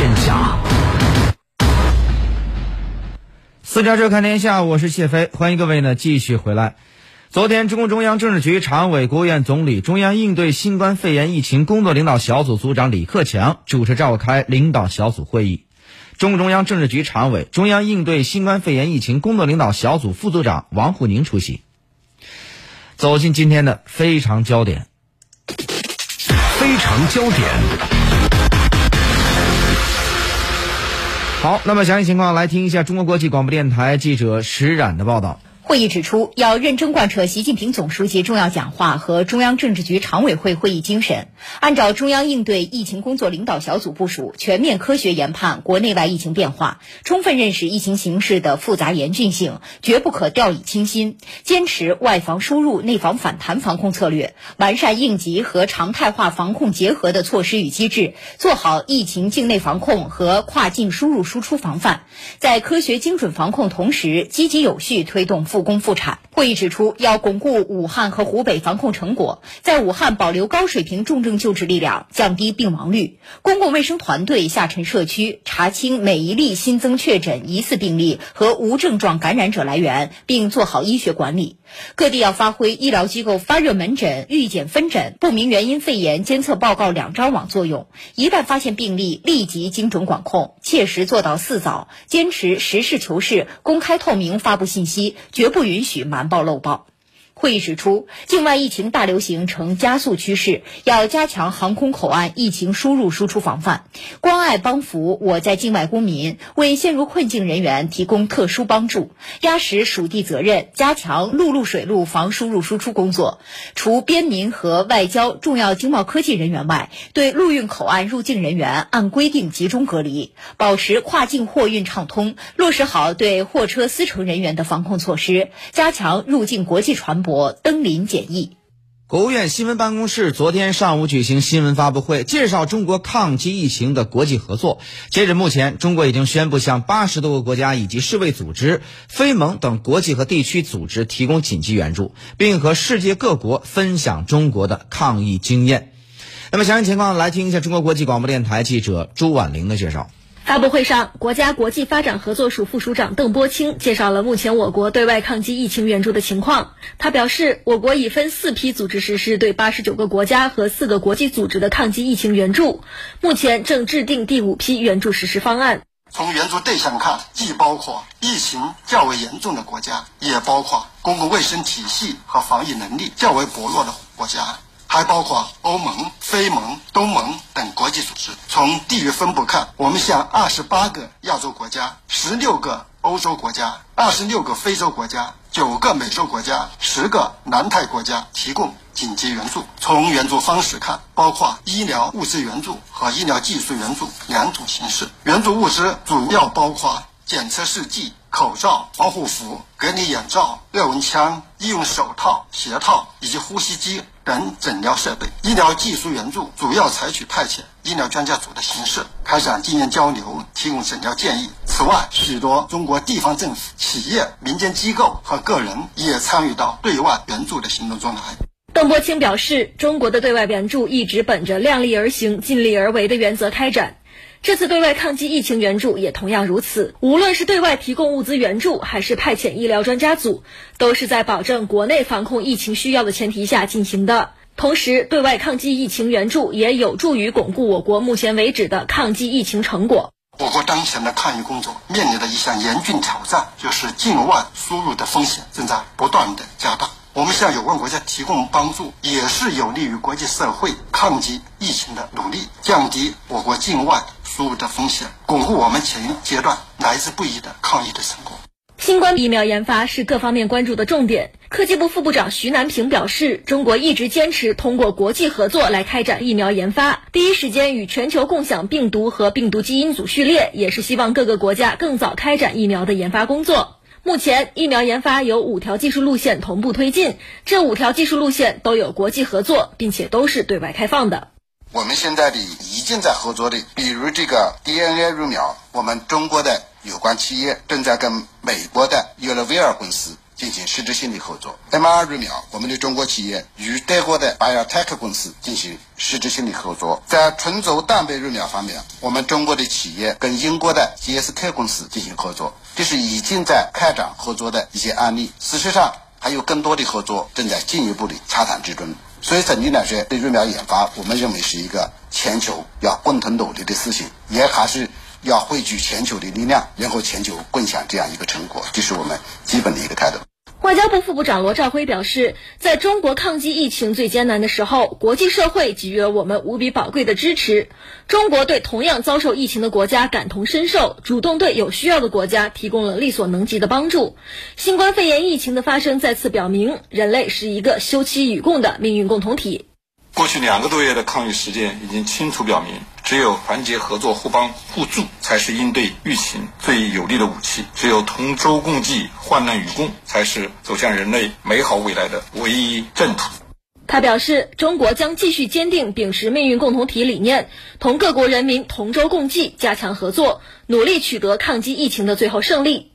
天下。私家车看天下，我是谢飞，欢迎各位呢继续回来。昨天，中共中央政治局常委、国务院总理、中央应对新冠肺炎疫情工作领导小组组长李克强主持召开领导小组会议。中共中央政治局常委、中央应对新冠肺炎疫情工作领导小组副组长王沪宁出席。走进今天的非常焦点。非常焦点。好，那么详细情况来听一下中国国际广播电台记者石冉的报道。会议指出，要认真贯彻习近平总书记重要讲话和中央政治局常委会会议精神，按照中央应对疫情工作领导小组部署，全面科学研判国内外疫情变化，充分认识疫情形势的复杂严峻性，绝不可掉以轻心。坚持外防输入、内防反弹防控策略，完善应急和常态化防控结合的措施与机制，做好疫情境内防控和跨境输入输出防范，在科学精准防控同时，积极有序推动复。复工复产。会议指出，要巩固武汉和湖北防控成果，在武汉保留高水平重症救治力量，降低病亡率。公共卫生团队下沉社区，查清每一例新增确诊疑似病例和无症状感染者来源，并做好医学管理。各地要发挥医疗机构发热门诊、预检分诊、不明原因肺炎监测报告两张网作用。一旦发现病例，立即精准管控，切实做到四早，坚持实事求是、公开透明发布信息，绝不允许瞒。报漏报。会议指出，境外疫情大流行呈加速趋势，要加强航空口岸疫情输入输出防范，关爱帮扶我在境外公民，为陷入困境人员提供特殊帮助，压实属地责任，加强陆路水路防输入输出工作。除边民和外交重要经贸科技人员外，对陆运口岸入境人员按规定集中隔离，保持跨境货运畅通，落实好对货车司乘人员的防控措施，加强入境国际船舶。我登临检疫。国务院新闻办公室昨天上午举行新闻发布会，介绍中国抗击疫情的国际合作。截止目前，中国已经宣布向八十多个国家以及世卫组织、非盟等国际和地区组织提供紧急援助，并和世界各国分享中国的抗疫经验。那么，详细情况来听一下中国国际广播电台记者朱婉玲的介绍。发布会上，国家国际发展合作署副署长邓波清介绍了目前我国对外抗击疫情援助的情况。他表示，我国已分四批组织实施对八十九个国家和四个国际组织的抗击疫情援助，目前正制定第五批援助实施方案。从援助对象看，既包括疫情较为严重的国家，也包括公共卫生体系和防疫能力较为薄弱的国家。还包括欧盟、非盟、东盟等国际组织。从地域分布看，我们向二十八个亚洲国家、十六个欧洲国家、二十六个非洲国家、九个美洲国家、十个南太国家提供紧急援助。从援助方式看，包括医疗物资援助和医疗技术援助两种形式。援助物资主要包括检测试剂、口罩、防护服、隔离眼罩、热温枪、医用手套、鞋套以及呼吸机。等诊疗设备，医疗技术援助主要采取派遣医疗专家组的形式，开展经验交流，提供诊疗建议。此外，许多中国地方政府、企业、民间机构和个人也参与到对外援助的行动中来。邓波清表示，中国的对外援助一直本着量力而行、尽力而为的原则开展。这次对外抗击疫情援助也同样如此，无论是对外提供物资援助，还是派遣医疗专家组，都是在保证国内防控疫情需要的前提下进行的。同时，对外抗击疫情援助也有助于巩固我国目前为止的抗击疫情成果。我国当前的抗疫工作面临的一项严峻挑战，就是境外输入的风险正在不断的加大。我们向有关国家提供帮助，也是有利于国际社会抗击疫情的努力，降低我国境外。输入的风险，巩固我们前阶段来之不易的抗疫的成果。新冠疫苗研发是各方面关注的重点。科技部副部长徐南平表示，中国一直坚持通过国际合作来开展疫苗研发，第一时间与全球共享病毒和病毒基因组序列，也是希望各个国家更早开展疫苗的研发工作。目前，疫苗研发有五条技术路线同步推进，这五条技术路线都有国际合作，并且都是对外开放的。我们现在的已经在合作的，比如这个 DNA 疫苗，我们中国的有关企业正在跟美国的约勒维尔公司进行实质性的合作。mRNA 疫苗，我们的中国企业与德国的 BioNTech 公司进行实质性的合作。在纯组蛋白疫苗方面，我们中国的企业跟英国的 GSK 公司进行合作，这是已经在开展合作的一些案例。事实上，还有更多的合作正在进一步的洽谈之中。所以，整体来说，对疫苗研发，我们认为是一个全球要共同努力的事情，也还是要汇聚全球的力量，然后全球共享这样一个成果，这是我们基本的一个态度。外交部副部长罗兆辉表示，在中国抗击疫情最艰难的时候，国际社会给予了我们无比宝贵的支持。中国对同样遭受疫情的国家感同身受，主动对有需要的国家提供了力所能及的帮助。新冠肺炎疫情的发生再次表明，人类是一个休戚与共的命运共同体。过去两个多月的抗疫实践已经清楚表明，只有团结合作、互帮互助，才是应对疫情最有力的武器；只有同舟共济、患难与共，才是走向人类美好未来的唯一正途。他表示，中国将继续坚定秉持命运共同体理念，同各国人民同舟共济，加强合作，努力取得抗击疫情的最后胜利。